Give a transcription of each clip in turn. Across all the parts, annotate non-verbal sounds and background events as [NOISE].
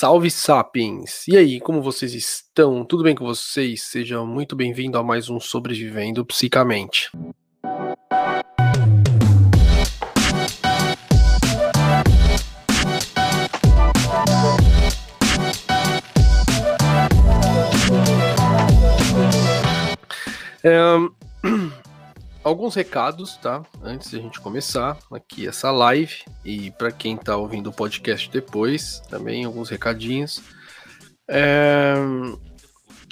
Salve Sapiens! E aí, como vocês estão? Tudo bem com vocês? Sejam muito bem-vindos a mais um Sobrevivendo Psicamente. É, alguns recados, tá? Antes de a gente começar aqui essa live e para quem tá ouvindo o podcast depois, também alguns recadinhos. É...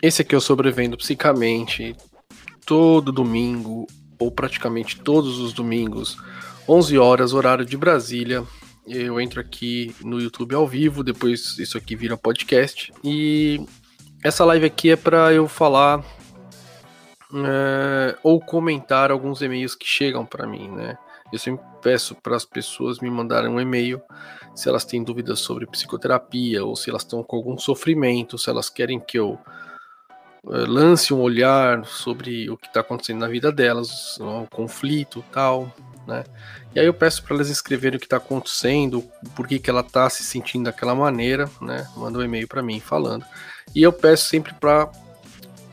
Esse aqui é o Sobrevivendo Psicamente, todo domingo, ou praticamente todos os domingos, 11 horas, horário de Brasília. Eu entro aqui no YouTube ao vivo, depois isso aqui vira podcast. E essa live aqui é para eu falar é, ou comentar alguns e-mails que chegam para mim, né? Eu sempre peço para as pessoas me mandarem um e-mail se elas têm dúvidas sobre psicoterapia ou se elas estão com algum sofrimento, se elas querem que eu é, lance um olhar sobre o que está acontecendo na vida delas, o conflito tal, né? E aí eu peço para elas escreverem o que está acontecendo, por que, que ela está se sentindo daquela maneira, né? Manda um e-mail para mim falando. E eu peço sempre para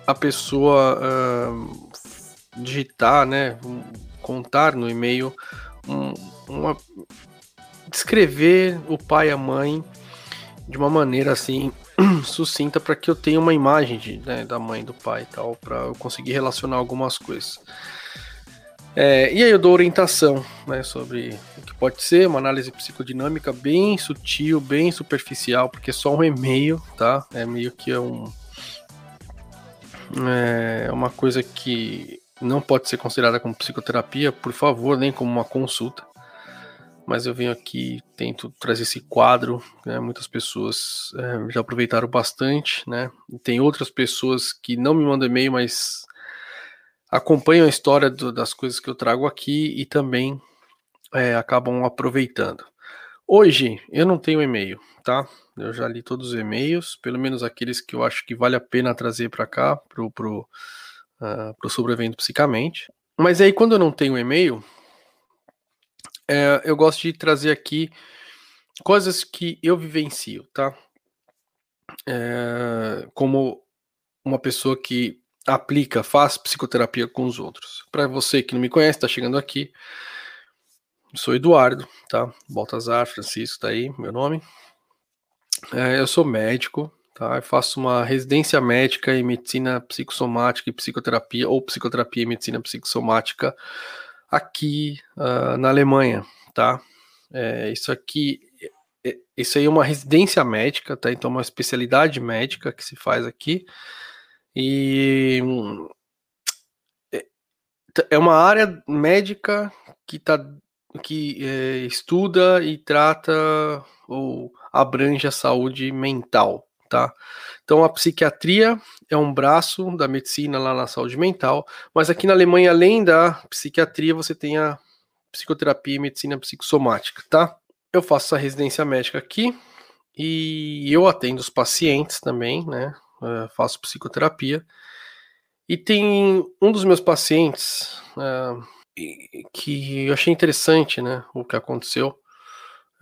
a pessoa uh, digitar, né, contar no e-mail, um, uma, descrever o pai e a mãe de uma maneira assim [CLEARS THROAT] sucinta para que eu tenha uma imagem de, né, da mãe do pai e tal, para eu conseguir relacionar algumas coisas. É, e aí eu dou orientação né, sobre o que pode ser, uma análise psicodinâmica bem sutil, bem superficial, porque é só um e-mail, tá? É meio que um, é uma coisa que não pode ser considerada como psicoterapia, por favor, nem como uma consulta. Mas eu venho aqui, tento trazer esse quadro, né? muitas pessoas é, já aproveitaram bastante, né? Tem outras pessoas que não me mandam e-mail, mas acompanham a história do, das coisas que eu trago aqui e também é, acabam aproveitando. Hoje eu não tenho e-mail, tá? Eu já li todos os e-mails, pelo menos aqueles que eu acho que vale a pena trazer para cá, pro, pro, uh, pro sobrevivendo psicamente. Mas aí, quando eu não tenho e-mail, é, eu gosto de trazer aqui coisas que eu vivencio, tá? É, como uma pessoa que aplica, faz psicoterapia com os outros. Para você que não me conhece, está chegando aqui, sou Eduardo, tá? Baltazar Francisco, tá aí, meu nome. É, eu sou médico, tá? Eu faço uma residência médica em medicina psicossomática e psicoterapia, ou psicoterapia e medicina psicossomática aqui uh, na Alemanha, tá? É, isso aqui, é, isso aí é uma residência médica, tá? Então, é uma especialidade médica que se faz aqui. E é, é uma área médica que está que é, estuda e trata ou abrange a saúde mental, tá? Então a psiquiatria é um braço da medicina lá na saúde mental, mas aqui na Alemanha, além da psiquiatria, você tem a psicoterapia e medicina psicossomática, tá? Eu faço essa residência médica aqui e eu atendo os pacientes também, né? Eu faço psicoterapia. E tem um dos meus pacientes, uh, que eu achei interessante, né, o que aconteceu.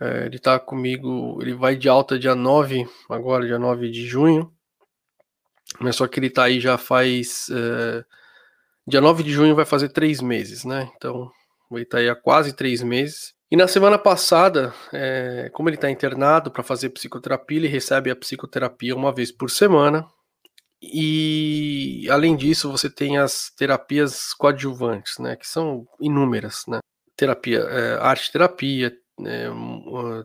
É, ele tá comigo, ele vai de alta dia 9, agora dia 9 de junho, mas só que ele tá aí já faz. É, dia 9 de junho vai fazer três meses, né? Então, ele tá aí há quase três meses. E na semana passada, é, como ele está internado para fazer psicoterapia, ele recebe a psicoterapia uma vez por semana. E além disso, você tem as terapias coadjuvantes, né, que são inúmeras, né? Terapia, é, arte terapia, é,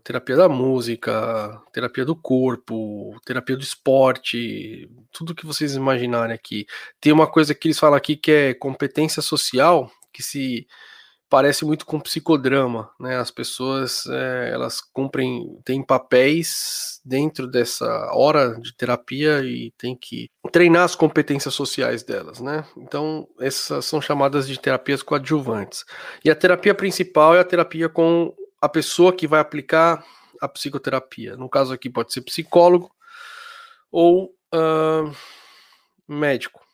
terapia da música, terapia do corpo, terapia do esporte, tudo que vocês imaginarem aqui. Tem uma coisa que eles falam aqui que é competência social, que se parece muito com psicodrama, né? As pessoas é, elas cumprem, têm papéis dentro dessa hora de terapia e tem que treinar as competências sociais delas, né? Então essas são chamadas de terapias coadjuvantes. E a terapia principal é a terapia com a pessoa que vai aplicar a psicoterapia. No caso aqui pode ser psicólogo ou uh, médico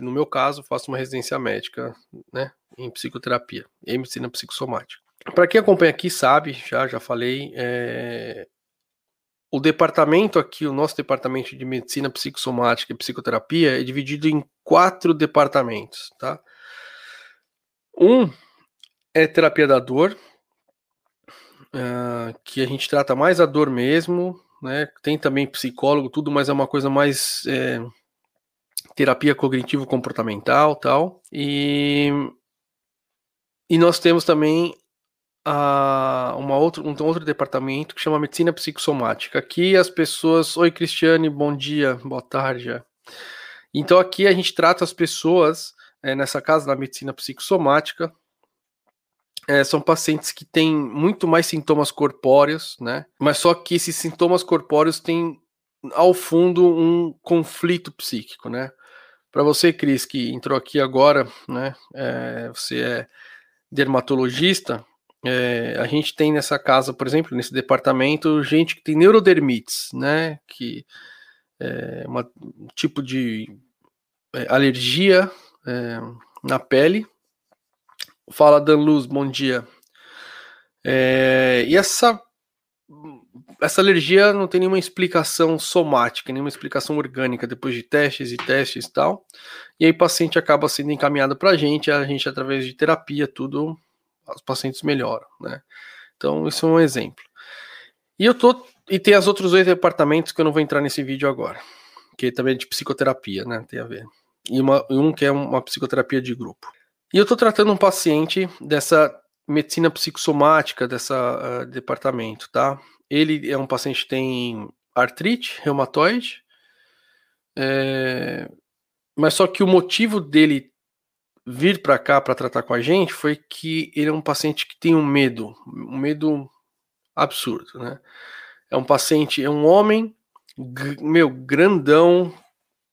no meu caso, faço uma residência médica, né, em psicoterapia e medicina psicossomática. Para quem acompanha aqui sabe, já já falei, é... o departamento aqui, o nosso departamento de medicina psicossomática e psicoterapia é dividido em quatro departamentos, tá? Um é terapia da dor, uh, que a gente trata mais a dor mesmo, né? Tem também psicólogo, tudo, mas é uma coisa mais é, terapia cognitivo-comportamental, tal. E e nós temos também uma outro, um outro departamento que chama medicina psicossomática. Aqui as pessoas, oi Cristiane, bom dia, boa tarde. Então aqui a gente trata as pessoas é, nessa casa da medicina psicossomática. É, são pacientes que têm muito mais sintomas corpóreos, né? Mas só que esses sintomas corpóreos têm ao fundo um conflito psíquico, né? Para você, Cris, que entrou aqui agora, né? É, você é dermatologista, é, a gente tem nessa casa, por exemplo, nesse departamento, gente que tem neurodermites, né? Que é uma, um tipo de é, alergia é, na pele. Fala Dan Luz, bom dia. É, e essa essa alergia não tem nenhuma explicação somática, nenhuma explicação orgânica depois de testes e testes e tal. E aí o paciente acaba sendo encaminhado para a gente, a gente através de terapia, tudo os pacientes melhoram, né? Então, isso é um exemplo. E eu tô. E tem os outros dois departamentos que eu não vou entrar nesse vídeo agora, que também é de psicoterapia, né? Tem a ver. E uma, um que é uma psicoterapia de grupo. E eu tô tratando um paciente dessa medicina psicossomática dessa uh, departamento, tá? Ele é um paciente que tem artrite reumatoide, é, mas só que o motivo dele vir para cá para tratar com a gente foi que ele é um paciente que tem um medo, um medo absurdo, né? É um paciente, é um homem, meu, grandão,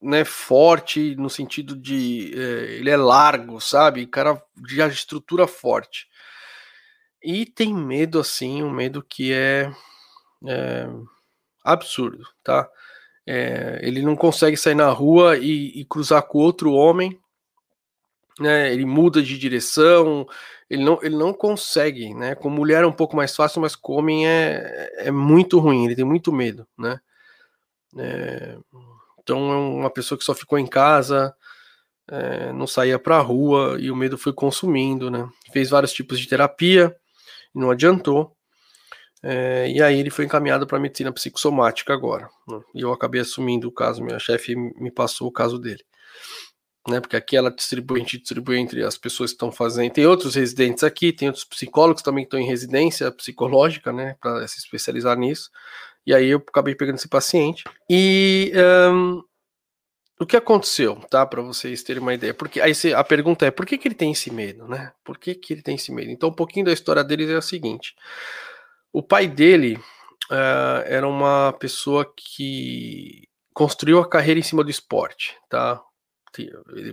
né, forte no sentido de é, ele é largo, sabe? Cara de estrutura forte. E tem medo assim, um medo que é, é absurdo, tá? É, ele não consegue sair na rua e, e cruzar com outro homem né, ele muda de direção, ele não, ele não consegue, né? Com mulher é um pouco mais fácil, mas com homem é, é muito ruim, ele tem muito medo, né? É, então é uma pessoa que só ficou em casa, é, não saía para a rua e o medo foi consumindo, né? Fez vários tipos de terapia não adiantou. É, e aí ele foi encaminhado para medicina psicossomática agora. Né? E eu acabei assumindo o caso, minha chefe me passou o caso dele né? Porque aqui ela distribui, a gente distribui entre as pessoas que estão fazendo. Tem outros residentes aqui, tem outros psicólogos também que estão em residência psicológica, né? Para se especializar nisso. E aí eu acabei pegando esse paciente. E um, o que aconteceu, tá? Para vocês terem uma ideia. Porque aí a pergunta é por que, que ele tem esse medo, né? Por que, que ele tem esse medo? Então, um pouquinho da história deles é o seguinte: o pai dele uh, era uma pessoa que construiu a carreira em cima do esporte, tá?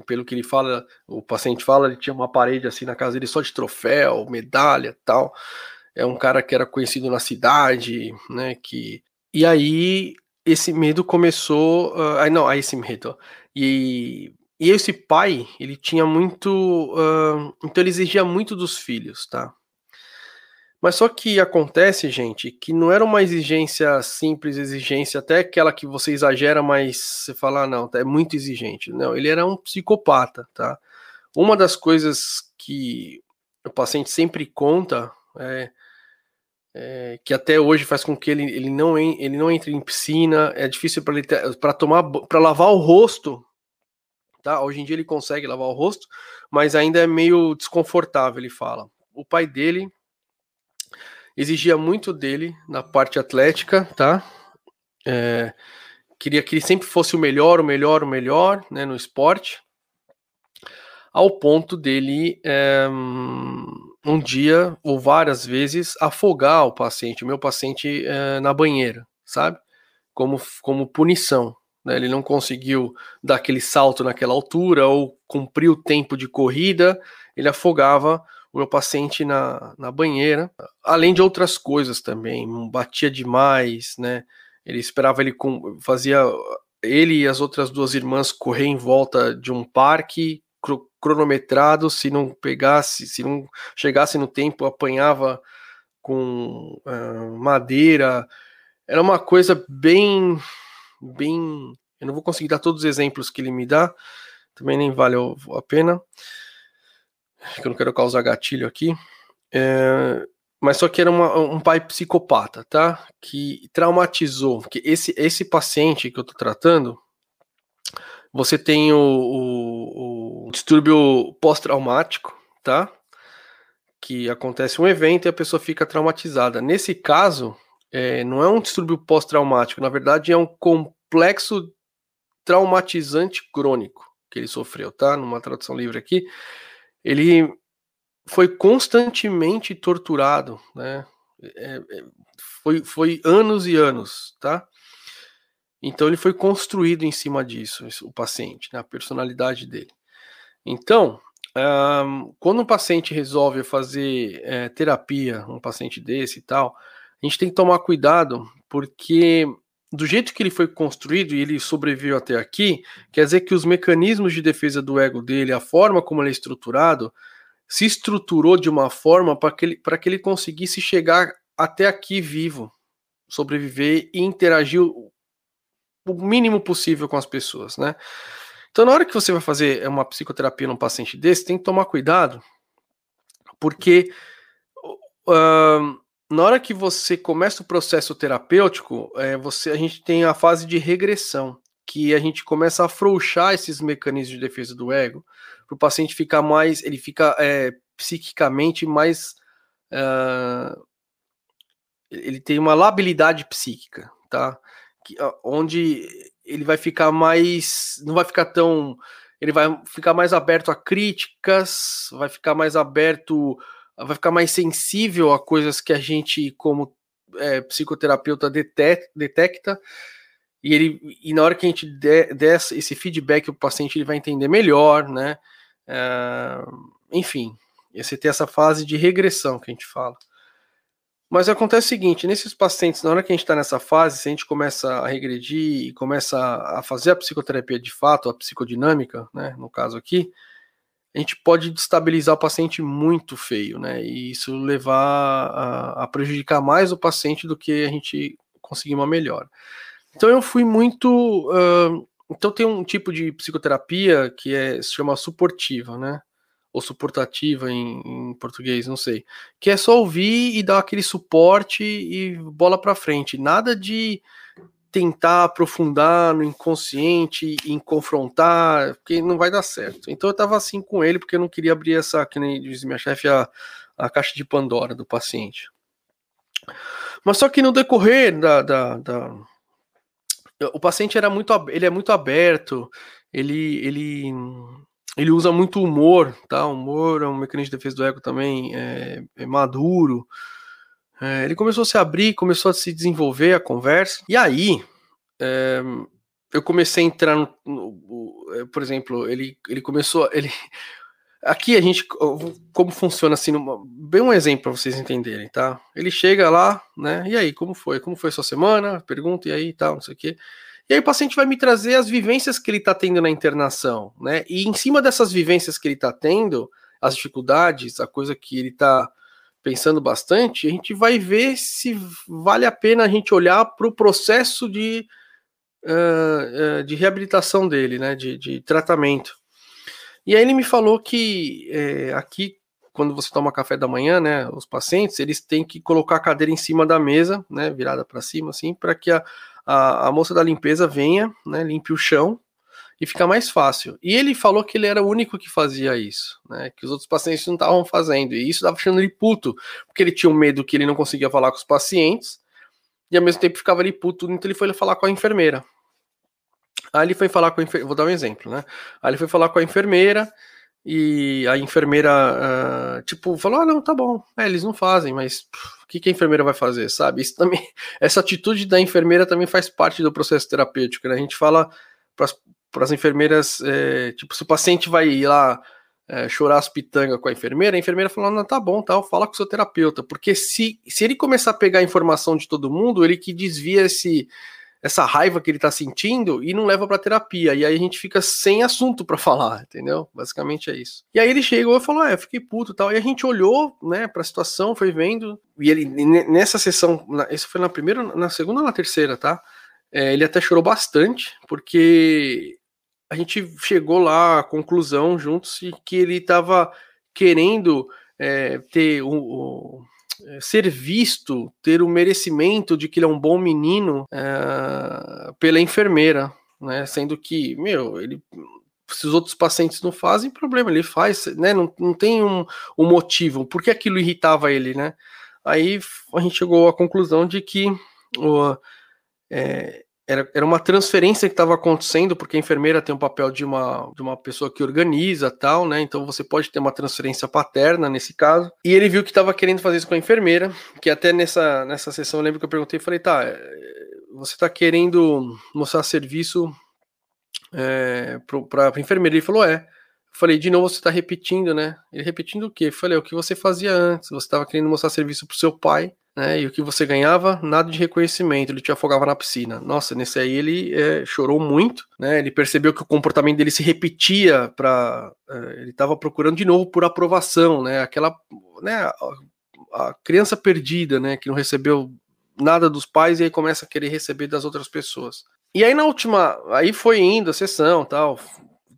pelo que ele fala, o paciente fala, ele tinha uma parede assim na casa dele só de troféu, medalha, tal. É um cara que era conhecido na cidade, né, que e aí esse medo começou, uh, não, aí esse medo. E e esse pai, ele tinha muito, uh, então ele exigia muito dos filhos, tá? Mas só que acontece, gente, que não era uma exigência simples, exigência até aquela que você exagera, mas você fala, ah, não, é muito exigente. Não, ele era um psicopata, tá? Uma das coisas que o paciente sempre conta é, é que até hoje faz com que ele, ele, não, ele não entre em piscina, é difícil para ele para tomar para lavar o rosto, tá? Hoje em dia ele consegue lavar o rosto, mas ainda é meio desconfortável, ele fala. O pai dele exigia muito dele na parte atlética, tá? É, queria que ele sempre fosse o melhor, o melhor, o melhor, né, no esporte, ao ponto dele é, um dia ou várias vezes afogar o paciente, o meu paciente é, na banheira, sabe? Como, como punição. Né? Ele não conseguiu dar aquele salto naquela altura ou cumprir o tempo de corrida, ele afogava o meu paciente na, na banheira, além de outras coisas também, batia demais, né? Ele esperava ele com, fazia ele e as outras duas irmãs correr em volta de um parque cronometrado, se não pegasse, se não chegasse no tempo, apanhava com uh, madeira, era uma coisa bem, bem. Eu não vou conseguir dar todos os exemplos que ele me dá, também nem vale a pena, que eu não quero causar gatilho aqui. É, mas só que era uma, um pai psicopata, tá? Que traumatizou. Que esse, esse paciente que eu tô tratando, você tem o, o, o distúrbio pós-traumático, tá? Que acontece um evento e a pessoa fica traumatizada. Nesse caso, é, não é um distúrbio pós-traumático, na verdade é um complexo traumatizante crônico que ele sofreu, tá? Numa tradução livre aqui. Ele foi constantemente torturado, né? É, é, foi, foi anos e anos, tá? Então ele foi construído em cima disso, o paciente, né? a personalidade dele. Então, um, quando um paciente resolve fazer é, terapia, um paciente desse e tal, a gente tem que tomar cuidado, porque do jeito que ele foi construído e ele sobreviveu até aqui, quer dizer que os mecanismos de defesa do ego dele, a forma como ele é estruturado, se estruturou de uma forma para que, ele, que ele conseguisse chegar até aqui vivo, sobreviver e interagir o, mínimo possível com as pessoas, né? Então, na hora que você vai fazer uma psicoterapia num paciente desse, tem que tomar cuidado, porque uh, na hora que você começa o processo terapêutico, é, você, a gente tem a fase de regressão, que a gente começa a afrouxar esses mecanismos de defesa do ego, para o paciente ficar mais, ele fica é, psiquicamente mais, uh, ele tem uma labilidade psíquica, tá? Que, onde ele vai ficar mais, não vai ficar tão, ele vai ficar mais aberto a críticas, vai ficar mais aberto, vai ficar mais sensível a coisas que a gente, como é, psicoterapeuta, detecta, e ele e na hora que a gente der, der esse feedback o paciente ele vai entender melhor, né? Uh, enfim, você tem essa fase de regressão que a gente fala. Mas acontece o seguinte: nesses pacientes, na hora que a gente está nessa fase, se a gente começa a regredir e começa a fazer a psicoterapia de fato, a psicodinâmica, né, no caso aqui, a gente pode destabilizar o paciente muito feio, né? E isso levar a, a prejudicar mais o paciente do que a gente conseguir uma melhora. Então eu fui muito. Uh, então tem um tipo de psicoterapia que é, se chama suportiva, né? Ou suportativa em, em português, não sei. Que é só ouvir e dar aquele suporte e bola para frente. Nada de tentar aprofundar no inconsciente, em confrontar, porque não vai dar certo. Então eu tava assim com ele, porque eu não queria abrir essa, que nem diz minha chefe, a, a caixa de Pandora do paciente. Mas só que no decorrer da, da, da o paciente era muito, ele é muito aberto, ele, ele, ele usa muito humor, tá? Humor é um mecanismo de defesa do ego também, é, é maduro. É, ele começou a se abrir, começou a se desenvolver a conversa, e aí é, eu comecei a entrar no, no, no, é, por exemplo, ele, ele começou, ele, [LAUGHS] aqui a gente, como funciona assim, numa, bem um exemplo para vocês entenderem, tá? Ele chega lá, né? E aí, como foi? Como foi sua semana? Pergunta e aí, tal, não sei o quê. E aí o paciente vai me trazer as vivências que ele está tendo na internação, né? E em cima dessas vivências que ele está tendo, as dificuldades, a coisa que ele está pensando bastante, a gente vai ver se vale a pena a gente olhar para o processo de, uh, uh, de reabilitação dele, né? De, de tratamento. E aí ele me falou que é, aqui, quando você toma café da manhã, né, os pacientes, eles têm que colocar a cadeira em cima da mesa, né, virada para cima, assim, para que a, a, a, moça da limpeza venha, né, limpe o chão e fica mais fácil. E ele falou que ele era o único que fazia isso, né, que os outros pacientes não estavam fazendo, e isso estava deixando ele puto, porque ele tinha um medo que ele não conseguia falar com os pacientes, e ao mesmo tempo ficava ali puto, então ele foi falar com a enfermeira. Aí ele foi falar com a enfermeira, vou dar um exemplo, né? Aí ele foi falar com a enfermeira e a enfermeira, uh, tipo, falou: ah, não, tá bom, é, eles não fazem, mas o que, que a enfermeira vai fazer, sabe? Isso também, [LAUGHS] essa atitude da enfermeira também faz parte do processo terapêutico, né? A gente fala para as enfermeiras, é, tipo, se o paciente vai ir lá é, chorar as pitangas com a enfermeira, a enfermeira falou: não, tá bom, tal, fala com o seu terapeuta, porque se, se ele começar a pegar a informação de todo mundo, ele que desvia esse essa raiva que ele tá sentindo e não leva pra terapia. E aí a gente fica sem assunto para falar, entendeu? Basicamente é isso. E aí ele chegou e falou: Ah, eu fiquei puto tal. E a gente olhou, né, pra situação, foi vendo. E ele, nessa sessão, isso foi na primeira, na segunda ou na terceira, tá? É, ele até chorou bastante, porque a gente chegou lá à conclusão juntos que ele estava querendo é, ter o, o, é, ser visto, ter o merecimento de que ele é um bom menino é, pela enfermeira, né? Sendo que, meu, ele se os outros pacientes não fazem, problema, ele faz, né? Não, não tem um, um motivo, por que aquilo irritava ele, né? Aí a gente chegou à conclusão de que o, é, era, era uma transferência que estava acontecendo, porque a enfermeira tem o papel de uma, de uma pessoa que organiza tal, né? Então você pode ter uma transferência paterna nesse caso. E ele viu que estava querendo fazer isso com a enfermeira, que até nessa, nessa sessão eu lembro que eu perguntei, falei, tá, é, você está querendo mostrar serviço é, para a enfermeira? Ele falou, é. Falei, de novo você está repetindo, né? Ele repetindo o quê? Falei, é o que você fazia antes, você estava querendo mostrar serviço para o seu pai, né? E o que você ganhava, nada de reconhecimento, ele te afogava na piscina. Nossa, nesse aí ele é, chorou muito, né? Ele percebeu que o comportamento dele se repetia para, é, ele estava procurando de novo por aprovação, né? Aquela, né? A, a, criança perdida, né? Que não recebeu nada dos pais e aí começa a querer receber das outras pessoas. E aí na última, aí foi indo a sessão, tal,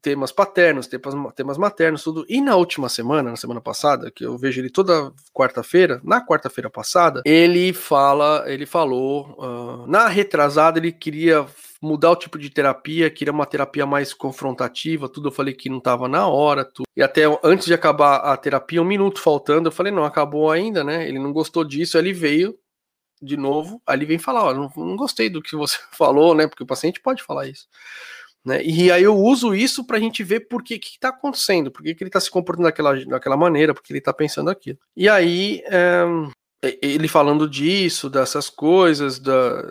temas paternos, temas, temas maternos, tudo. E na última semana, na semana passada, que eu vejo ele toda quarta-feira, na quarta-feira passada, ele fala, ele falou, uh, na retrasada ele queria mudar o tipo de terapia, queria uma terapia mais confrontativa, tudo. Eu falei que não estava na hora, tudo. E até antes de acabar a terapia, um minuto faltando, eu falei, não, acabou ainda, né? Ele não gostou disso, ele veio de novo, ele vem falar, ó, não, não gostei do que você [LAUGHS] falou, né? Porque o paciente pode falar isso. Né? E aí eu uso isso para a gente ver por que está acontecendo, por que, que ele está se comportando daquela, daquela maneira, porque ele está pensando aquilo. E aí é, ele falando disso, dessas coisas, da,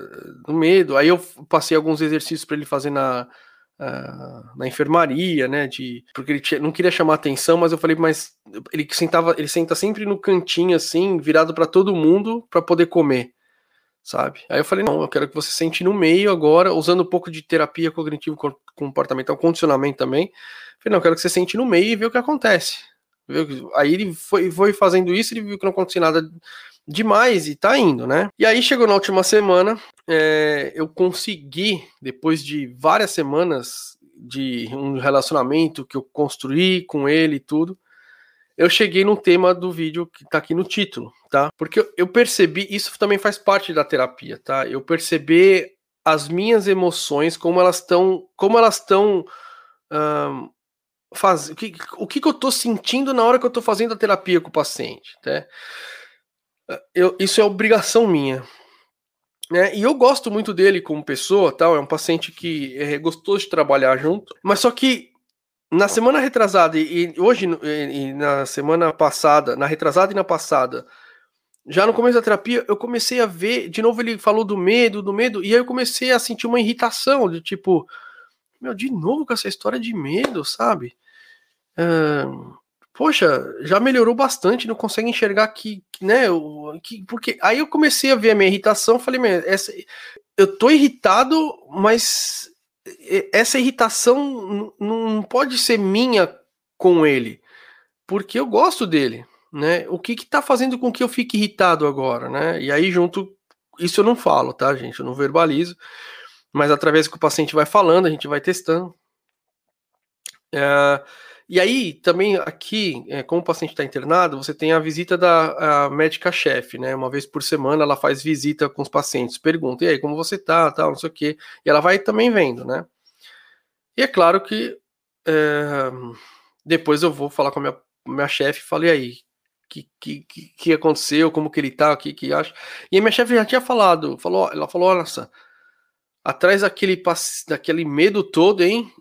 do medo. Aí eu passei alguns exercícios para ele fazer na, uh, na enfermaria, né? De, porque ele tinha, não queria chamar atenção, mas eu falei, mas ele sentava, ele senta sempre no cantinho assim, virado para todo mundo para poder comer sabe? Aí eu falei, não, eu quero que você sente no meio agora, usando um pouco de terapia cognitivo comportamental, condicionamento também. Eu falei, não, eu quero que você sente no meio e vê o que acontece. Aí ele foi, foi fazendo isso, ele viu que não acontecia nada demais e tá indo, né? E aí chegou na última semana, é, eu consegui, depois de várias semanas de um relacionamento que eu construí com ele e tudo, eu cheguei no tema do vídeo que tá aqui no título, tá? Porque eu percebi, isso também faz parte da terapia, tá? Eu percebi as minhas emoções, como elas estão, como elas estão um, faz, o, que, o que, eu tô sentindo na hora que eu tô fazendo a terapia com o paciente, tá? Eu, isso é obrigação minha, né? E eu gosto muito dele como pessoa, tal. É um paciente que é gostoso de trabalhar junto, mas só que na semana retrasada e, hoje e, na semana passada, na retrasada e na passada, já no começo da terapia, eu comecei a ver, de novo ele falou do medo, do medo, e aí eu comecei a sentir uma irritação, de tipo, meu, de novo com essa história de medo, sabe? Uh, poxa, já melhorou bastante, não consegue enxergar que, né, que, porque aí eu comecei a ver a minha irritação, falei, essa, eu tô irritado, mas essa irritação não pode ser minha com ele, porque eu gosto dele, né? O que que tá fazendo com que eu fique irritado agora, né? E aí junto, isso eu não falo, tá, gente? Eu não verbalizo, mas através que o paciente vai falando, a gente vai testando. É, e aí, também aqui, é, como o paciente está internado, você tem a visita da médica-chefe, né? Uma vez por semana ela faz visita com os pacientes, pergunta, e aí, como você tá, tal, não sei o quê. E ela vai também vendo, né? E é claro que é, depois eu vou falar com a minha, minha chefe e falei aí, que, que, que aconteceu, como que ele tá, o que, que acha. E a minha chefe já tinha falado, falou, ela falou, nossa, atrás daquele, daquele medo todo, hein?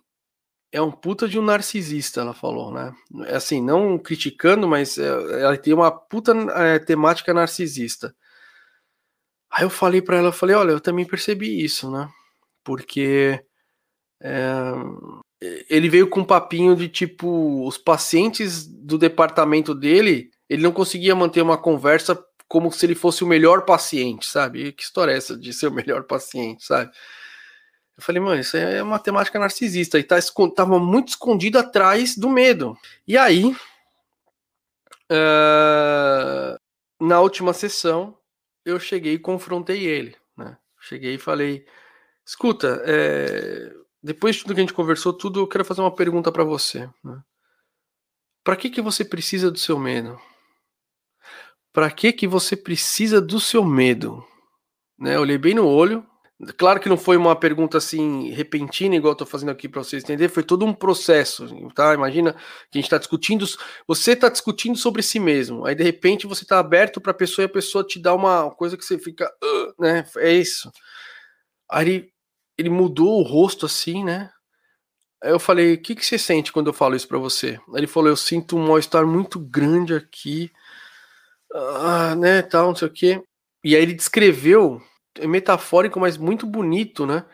É um puta de um narcisista, ela falou, né? É assim, não criticando, mas é, ela tem uma puta é, temática narcisista. Aí eu falei para ela, eu falei, olha, eu também percebi isso, né? Porque é, ele veio com um papinho de tipo, os pacientes do departamento dele, ele não conseguia manter uma conversa como se ele fosse o melhor paciente, sabe? E que história é essa de ser o melhor paciente, sabe? Eu falei, mano, isso é matemática narcisista e tá, tava muito escondido atrás do medo. E aí, uh, na última sessão, eu cheguei e confrontei ele, né? Cheguei e falei, escuta, é, depois de tudo que a gente conversou, tudo, eu quero fazer uma pergunta para você. Né? Para que que você precisa do seu medo? Para que que você precisa do seu medo? Né? Eu olhei bem no olho, Claro que não foi uma pergunta assim repentina, igual eu tô fazendo aqui para vocês entenderem, foi todo um processo, tá? Imagina que a gente está discutindo, você está discutindo sobre si mesmo, aí de repente você está aberto para a pessoa e a pessoa te dá uma coisa que você fica, né? É isso. Aí ele, ele mudou o rosto assim, né? Aí eu falei, o que, que você sente quando eu falo isso para você? Aí ele falou, eu sinto um mal-estar muito grande aqui, ah, né, tal, não sei o quê. E aí ele descreveu metafórico, mas muito bonito, né?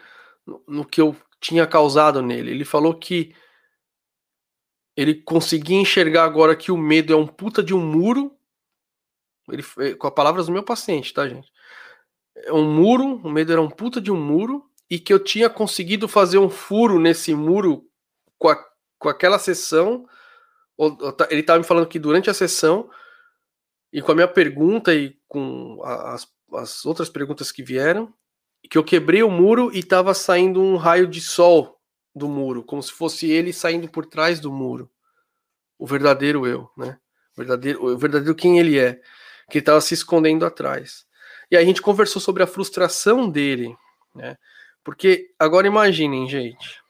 No, no que eu tinha causado nele. Ele falou que ele conseguia enxergar agora que o medo é um puta de um muro. Ele, eh, com as palavras do meu paciente, tá, gente? É um muro, o medo era um puta de um muro, e que eu tinha conseguido fazer um furo nesse muro com, a, com aquela sessão. Ele estava me falando que durante a sessão, e com a minha pergunta e com as as outras perguntas que vieram, que eu quebrei o muro e estava saindo um raio de sol do muro, como se fosse ele saindo por trás do muro. O verdadeiro eu, né? O verdadeiro, o verdadeiro quem ele é, que estava se escondendo atrás. E aí a gente conversou sobre a frustração dele, né? Porque agora imaginem, gente,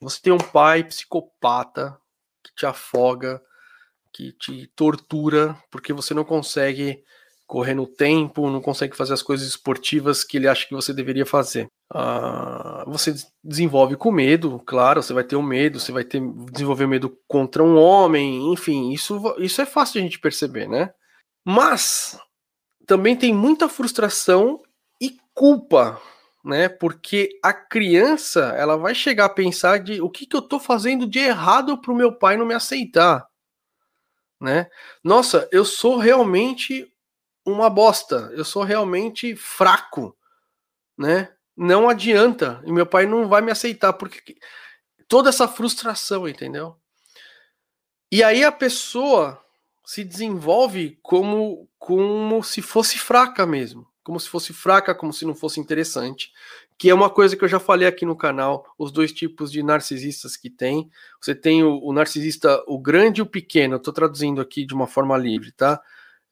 você tem um pai psicopata que te afoga, que te tortura porque você não consegue correr no tempo, não consegue fazer as coisas esportivas que ele acha que você deveria fazer. Ah, você desenvolve com medo, claro, você vai ter o um medo, você vai ter desenvolver medo contra um homem, enfim, isso, isso é fácil de a gente perceber, né? Mas também tem muita frustração e culpa, né? Porque a criança, ela vai chegar a pensar de o que, que eu tô fazendo de errado pro meu pai não me aceitar, né? Nossa, eu sou realmente uma bosta, eu sou realmente fraco, né? Não adianta, e meu pai não vai me aceitar, porque toda essa frustração, entendeu? E aí a pessoa se desenvolve como, como se fosse fraca mesmo, como se fosse fraca, como se não fosse interessante, que é uma coisa que eu já falei aqui no canal, os dois tipos de narcisistas que tem. Você tem o, o narcisista, o grande e o pequeno, eu tô traduzindo aqui de uma forma livre, tá?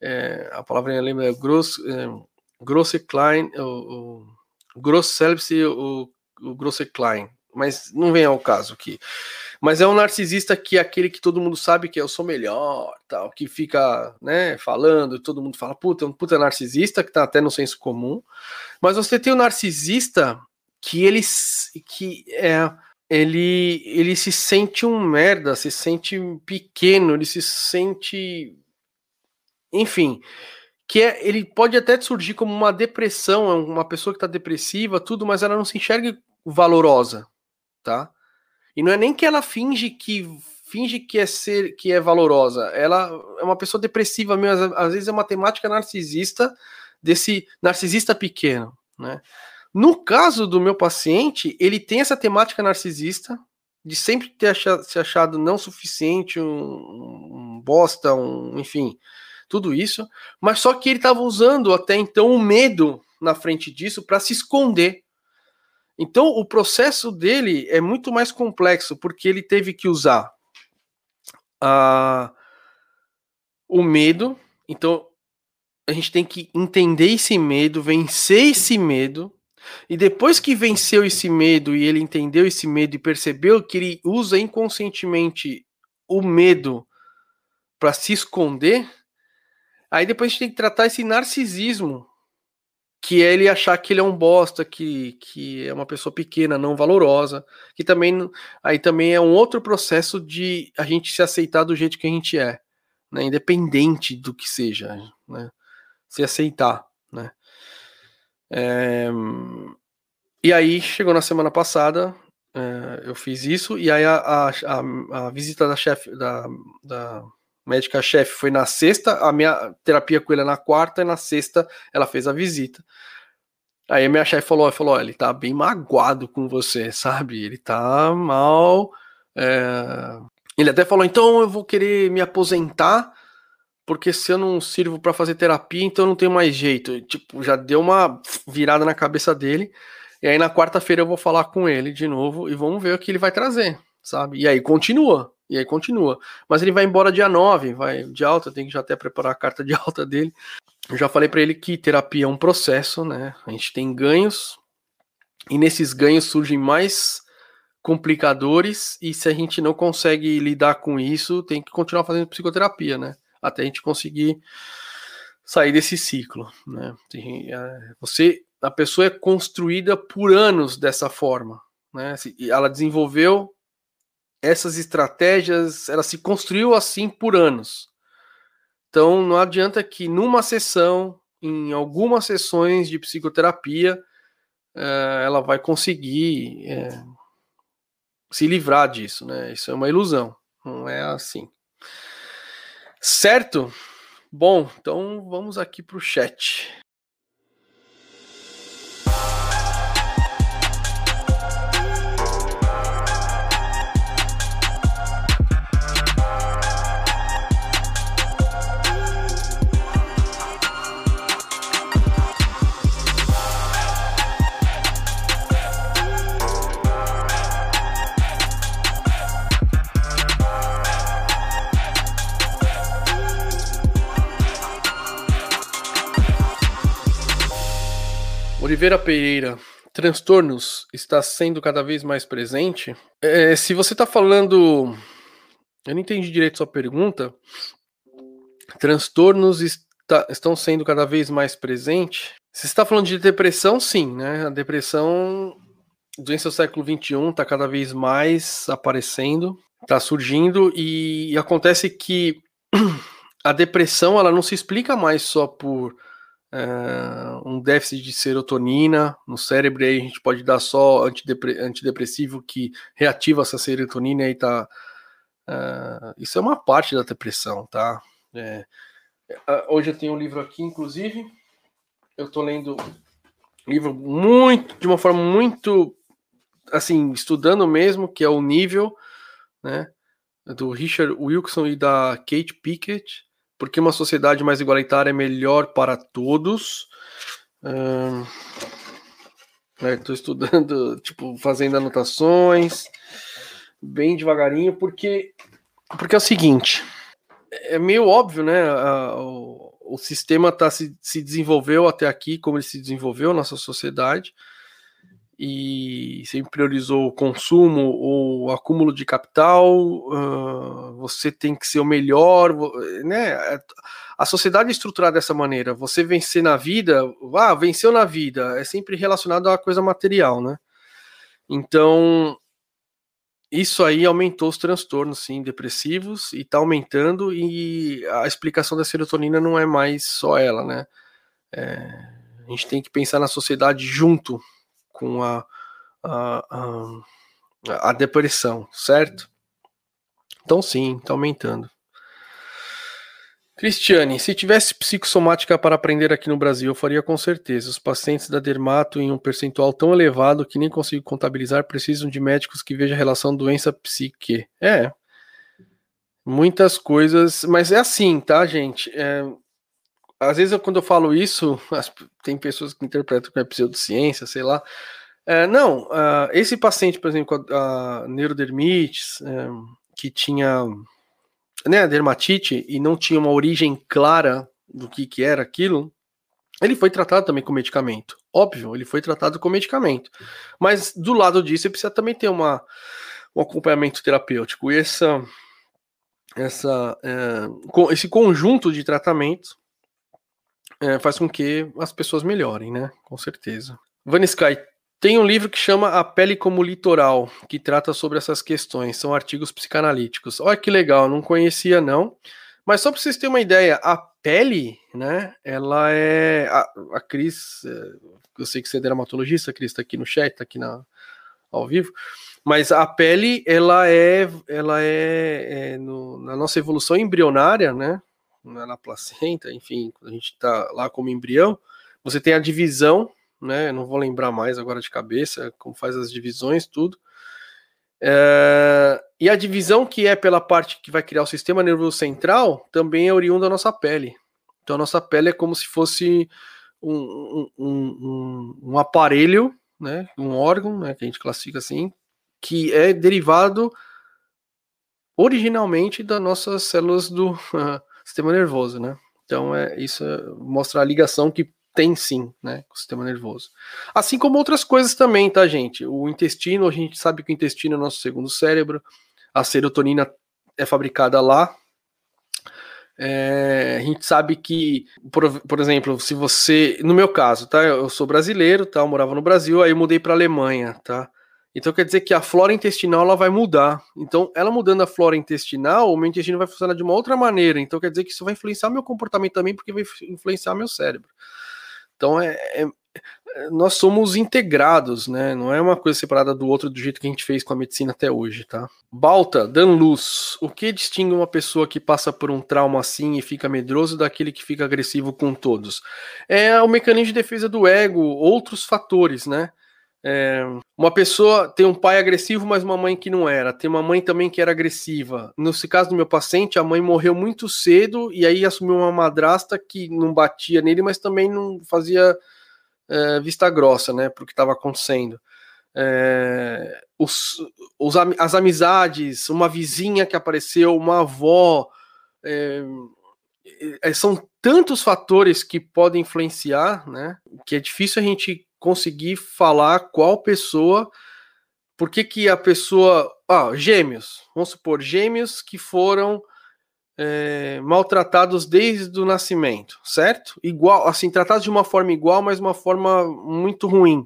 É, a palavra em alemão é gross, é, klein, o, o gross selbst e o, o klein, mas não vem ao caso aqui. Mas é um narcisista que é aquele que todo mundo sabe que eu sou melhor, tal, que fica, né, falando, e todo mundo fala, puta, é um puta narcisista, que tá até no senso comum. Mas você tem o narcisista que ele que é ele ele se sente um merda, se sente pequeno, ele se sente enfim, que é, ele pode até surgir como uma depressão, é uma pessoa que está depressiva, tudo, mas ela não se enxerga valorosa, tá? E não é nem que ela finge que finge que é ser que é valorosa, ela é uma pessoa depressiva mesmo, às vezes é uma temática narcisista desse narcisista pequeno, né? No caso do meu paciente, ele tem essa temática narcisista de sempre ter achado, se achado não suficiente, um, um bosta, um, enfim, tudo isso, mas só que ele estava usando até então o medo na frente disso para se esconder. Então o processo dele é muito mais complexo, porque ele teve que usar a, o medo. Então a gente tem que entender esse medo, vencer esse medo. E depois que venceu esse medo e ele entendeu esse medo e percebeu que ele usa inconscientemente o medo para se esconder, Aí depois a gente tem que tratar esse narcisismo, que é ele achar que ele é um bosta, que, que é uma pessoa pequena, não valorosa, que também aí também é um outro processo de a gente se aceitar do jeito que a gente é, né? Independente do que seja, né? Se aceitar, né? É... E aí chegou na semana passada, é, eu fiz isso, e aí a, a, a, visita da chefe da, da médica-chefe foi na sexta, a minha terapia com ele é na quarta, e na sexta ela fez a visita. Aí a minha chefe falou, falou, ele tá bem magoado com você, sabe? Ele tá mal. É... Ele até falou, então eu vou querer me aposentar, porque se eu não sirvo para fazer terapia, então não tenho mais jeito. Tipo, já deu uma virada na cabeça dele. E aí na quarta-feira eu vou falar com ele de novo e vamos ver o que ele vai trazer, sabe? E aí continua, e aí continua. Mas ele vai embora dia 9, vai de alta, tem que já até preparar a carta de alta dele. Eu já falei para ele que terapia é um processo, né? A gente tem ganhos e nesses ganhos surgem mais complicadores e se a gente não consegue lidar com isso, tem que continuar fazendo psicoterapia, né? Até a gente conseguir sair desse ciclo, né? É, você, a pessoa é construída por anos dessa forma, né? Ela desenvolveu essas estratégias, ela se construiu assim por anos. Então não adianta que numa sessão, em algumas sessões de psicoterapia, é, ela vai conseguir é, se livrar disso, né? Isso é uma ilusão, não é assim. Certo? Bom, então vamos aqui para o chat. Oliveira Pereira, transtornos está sendo cada vez mais presente? É, se você está falando. Eu não entendi direito sua pergunta. Transtornos está, estão sendo cada vez mais presentes? Se você está falando de depressão, sim, né? A depressão, doença do século XXI, está cada vez mais aparecendo, está surgindo, e, acontece que [CLEARS THROAT] a depressão ela não se explica mais só por um déficit de serotonina no cérebro, aí a gente pode dar só antidepre antidepressivo que reativa essa serotonina e tá. Uh, isso é uma parte da depressão, tá? É, hoje eu tenho um livro aqui, inclusive, eu estou lendo um livro muito, de uma forma muito, assim, estudando mesmo, que é o nível, né? Do Richard Wilson e da Kate Pickett, porque uma sociedade mais igualitária é melhor para todos. Estou uh, estudando, [LAUGHS] tipo, fazendo anotações, bem devagarinho, porque, porque é o seguinte, é meio óbvio, né? A, o, o sistema tá, se, se desenvolveu até aqui, como ele se desenvolveu, nossa sociedade, e sempre priorizou o consumo ou o acúmulo de capital, uh, você tem que ser o melhor, né? A sociedade é estruturada dessa maneira. Você vencer na vida, ah, venceu na vida, é sempre relacionado à coisa material, né? Então, isso aí aumentou os transtornos, sim, depressivos, e tá aumentando, e a explicação da serotonina não é mais só ela, né? É, a gente tem que pensar na sociedade junto com a, a, a, a depressão, certo? Então sim, está aumentando. Cristiane, se tivesse psicossomática para aprender aqui no Brasil, eu faria com certeza. Os pacientes da dermato em um percentual tão elevado que nem consigo contabilizar precisam de médicos que vejam a relação doença-psique. É. Muitas coisas, mas é assim, tá, gente? É, às vezes, eu, quando eu falo isso, [LAUGHS] as, tem pessoas que interpretam que é pseudociência, sei lá. É, não, uh, esse paciente, por exemplo, com a, a neurodermite, é, que tinha né, dermatite e não tinha uma origem clara do que, que era aquilo, ele foi tratado também com medicamento. Óbvio, ele foi tratado com medicamento. Mas do lado disso, ele precisa também ter uma, um acompanhamento terapêutico. E essa, essa, é, esse conjunto de tratamentos é, faz com que as pessoas melhorem, né? Com certeza. Vanisky, tem um livro que chama A Pele como Litoral, que trata sobre essas questões. São artigos psicanalíticos. Olha que legal, não conhecia não. Mas só para vocês terem uma ideia, a pele, né? Ela é. A, a Cris, é, eu sei que você é dermatologista, a Cris está aqui no chat, está aqui na, ao vivo. Mas a pele, ela é, ela é, é no, na nossa evolução embrionária, né? Na placenta, enfim, quando a gente está lá como embrião, você tem a divisão né? Não vou lembrar mais agora de cabeça como faz as divisões, tudo. É, e a divisão que é pela parte que vai criar o sistema nervoso central também é oriunda da nossa pele. Então a nossa pele é como se fosse um, um, um, um aparelho, né, um órgão, né, que a gente classifica assim, que é derivado originalmente das nossas células do uh, [LAUGHS] sistema nervoso, né? Então é isso mostra a ligação que tem sim, né, com o sistema nervoso. Assim como outras coisas também, tá, gente? O intestino, a gente sabe que o intestino é o nosso segundo cérebro, a serotonina é fabricada lá. É, a gente sabe que, por, por, exemplo, se você, no meu caso, tá, eu sou brasileiro, tá, eu morava no Brasil, aí eu mudei para Alemanha, tá. Então quer dizer que a flora intestinal ela vai mudar. Então, ela mudando a flora intestinal, o meu intestino vai funcionar de uma outra maneira. Então quer dizer que isso vai influenciar meu comportamento também, porque vai influenciar meu cérebro. Então é, é, nós somos integrados, né? Não é uma coisa separada do outro do jeito que a gente fez com a medicina até hoje, tá? Balta, Dan Luz, o que distingue uma pessoa que passa por um trauma assim e fica medroso daquele que fica agressivo com todos? É o mecanismo de defesa do ego, outros fatores, né? É, uma pessoa tem um pai agressivo, mas uma mãe que não era. Tem uma mãe também que era agressiva. No caso do meu paciente, a mãe morreu muito cedo e aí assumiu uma madrasta que não batia nele, mas também não fazia é, vista grossa, né, para o que estava acontecendo. É, os, os, as amizades, uma vizinha que apareceu, uma avó, é, é, são tantos fatores que podem influenciar, né, que é difícil a gente conseguir falar qual pessoa, por que que a pessoa, ah, gêmeos, vamos supor, gêmeos que foram é, maltratados desde o nascimento, certo? Igual, assim, tratados de uma forma igual, mas uma forma muito ruim.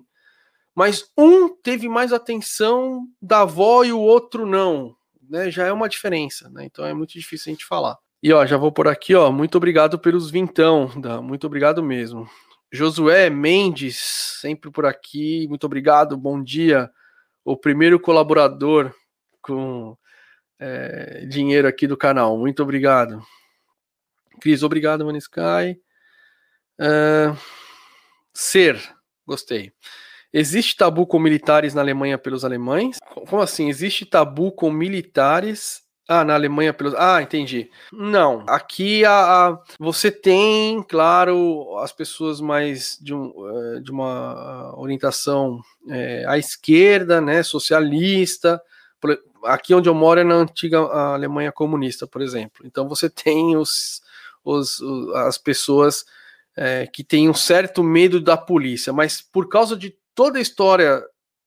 Mas um teve mais atenção da avó e o outro não, né? Já é uma diferença, né? Então é muito difícil a gente falar. E ó, já vou por aqui, ó. Muito obrigado pelos vintão, tá? muito obrigado mesmo. Josué Mendes, sempre por aqui, muito obrigado, bom dia. O primeiro colaborador com é, dinheiro aqui do canal, muito obrigado. Cris, obrigado, Manisky. Uh, ser, gostei. Existe tabu com militares na Alemanha pelos alemães? Como assim? Existe tabu com militares ah, na Alemanha pelos. Ah, entendi. Não, aqui a, a, você tem, claro, as pessoas mais de, um, eh, de uma orientação é, à esquerda, né, socialista. Aqui onde eu moro é na antiga Alemanha comunista, por exemplo. Então você tem os, os, as pessoas é, que têm um certo medo da polícia, mas por causa de toda a história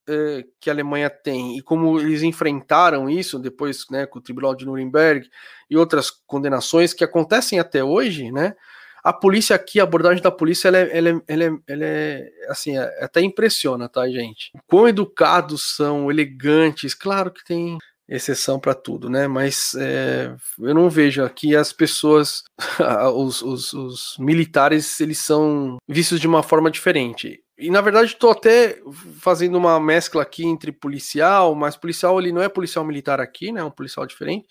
eh, que a Alemanha tem e como eles enfrentaram isso depois, né, com o Tribunal de Nuremberg e outras condenações que acontecem até hoje, né? A polícia aqui, a abordagem da polícia, ela é, ela é, ela é, ela é assim, é, até impressiona, tá, gente? Quão educados são, elegantes, claro que tem exceção para tudo, né? Mas é, eu não vejo aqui as pessoas, [LAUGHS] os, os, os, militares, eles são vistos de uma forma diferente. E na verdade estou até fazendo uma mescla aqui entre policial, mas policial ele não é policial militar aqui, né? É um policial diferente.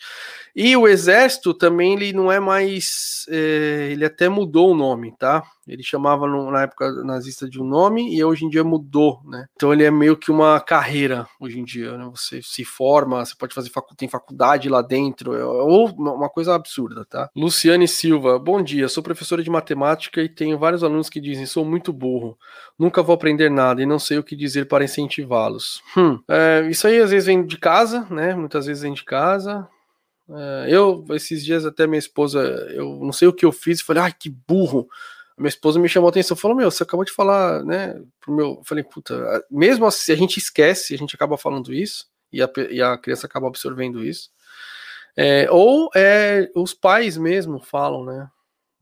E o exército também ele não é mais, é, ele até mudou o nome, tá? Ele chamava no, na época nazista de um nome e hoje em dia mudou, né? Então ele é meio que uma carreira hoje em dia, né? Você se forma, você pode fazer facu tem faculdade lá dentro, é, ou uma coisa absurda, tá? Luciane Silva, bom dia, sou professora de matemática e tenho vários alunos que dizem sou muito burro. Nunca vou aprender nada e não sei o que dizer para incentivá-los. Hum, é, isso aí às vezes vem de casa, né? Muitas vezes vem de casa. É, eu, esses dias, até minha esposa, eu não sei o que eu fiz, falei, ai, que burro. minha esposa me chamou a atenção, falou, meu, você acabou de falar, né? Pro meu, eu falei, puta, mesmo assim, a gente esquece, a gente acaba falando isso, e a, e a criança acaba absorvendo isso. É, ou é, os pais mesmo falam, né?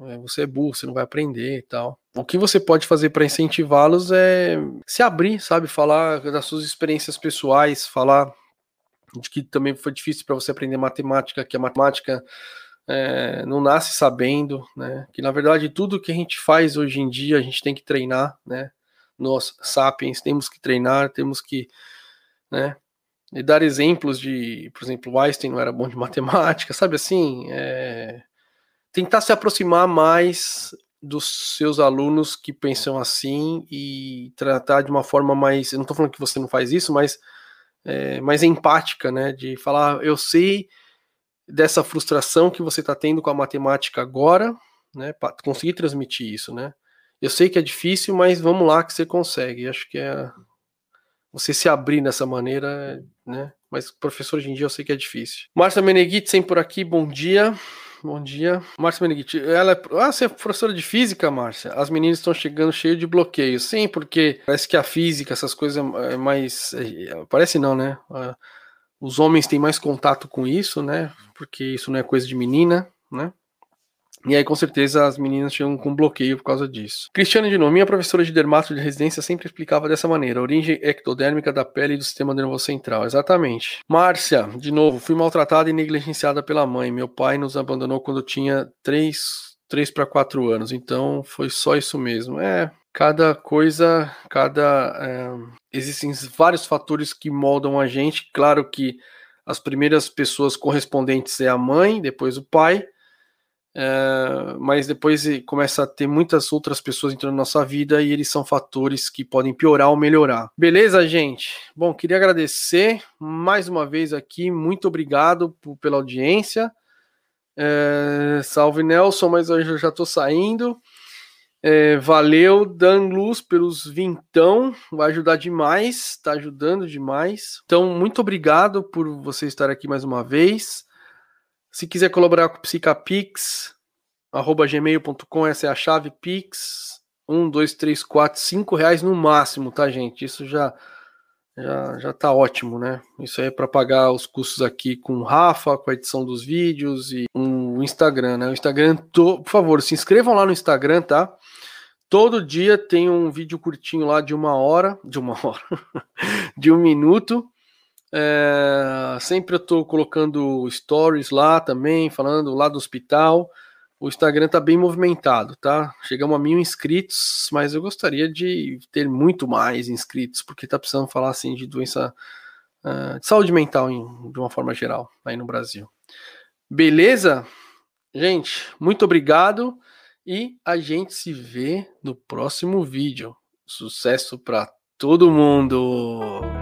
É, você é burro, você não vai aprender e tal. O que você pode fazer para incentivá-los é se abrir, sabe? Falar das suas experiências pessoais, falar de que também foi difícil para você aprender matemática, que a matemática é, não nasce sabendo, né? Que na verdade tudo que a gente faz hoje em dia a gente tem que treinar, né? Nós, sapiens, temos que treinar, temos que, né? E dar exemplos de, por exemplo, Einstein não era bom de [LAUGHS] matemática, sabe assim? É, tentar se aproximar mais dos seus alunos que pensam assim e tratar de uma forma mais. Eu não estou falando que você não faz isso, mas é, mais empática, né? De falar, eu sei dessa frustração que você está tendo com a matemática agora, né? Para conseguir transmitir isso, né? Eu sei que é difícil, mas vamos lá que você consegue. Acho que é você se abrir dessa maneira, né? Mas professor hoje em dia eu sei que é difícil. Márcia Meneghitzen por aqui, bom dia. Bom dia. Márcia Meneghitti, ela é... Ah, você é professora de física, Márcia? As meninas estão chegando cheio de bloqueios. Sim, porque parece que a física, essas coisas é mais... É, parece não, né? Os homens têm mais contato com isso, né? Porque isso não é coisa de menina, né? E aí, com certeza, as meninas chegam com bloqueio por causa disso. Cristiane de novo, minha professora de dermato de residência sempre explicava dessa maneira: origem ectodérmica da pele e do sistema nervoso central. Exatamente. Márcia, de novo, fui maltratada e negligenciada pela mãe. Meu pai nos abandonou quando tinha 3, 3 para 4 anos, então foi só isso mesmo. É, cada coisa, cada. É, existem vários fatores que moldam a gente. Claro que as primeiras pessoas correspondentes é a mãe, depois o pai é, mas depois começa a ter muitas outras pessoas entrando na nossa vida e eles são fatores que podem piorar ou melhorar. Beleza, gente? Bom, queria agradecer mais uma vez aqui, muito obrigado pela audiência. É, salve Nelson, mas hoje eu já estou saindo. É, valeu, Dan Luz, pelos vintão, vai ajudar demais, está ajudando demais. Então, muito obrigado por você estar aqui mais uma vez. Se quiser colaborar com o Psicapix, arroba gmail.com, essa é a chave Pix. Um, dois, três, quatro, cinco reais no máximo, tá, gente? Isso já já, já tá ótimo, né? Isso aí é para pagar os custos aqui com o Rafa, com a edição dos vídeos e um, o Instagram, né? O Instagram, por favor, se inscrevam lá no Instagram, tá? Todo dia tem um vídeo curtinho lá de uma hora, de uma [LAUGHS] hora, de um minuto, é, sempre eu estou colocando stories lá também, falando lá do hospital. O Instagram está bem movimentado, tá? Chegamos a mil inscritos, mas eu gostaria de ter muito mais inscritos, porque está precisando falar assim de doença uh, de saúde mental em, de uma forma geral aí no Brasil. Beleza? Gente, muito obrigado e a gente se vê no próximo vídeo. Sucesso para todo mundo!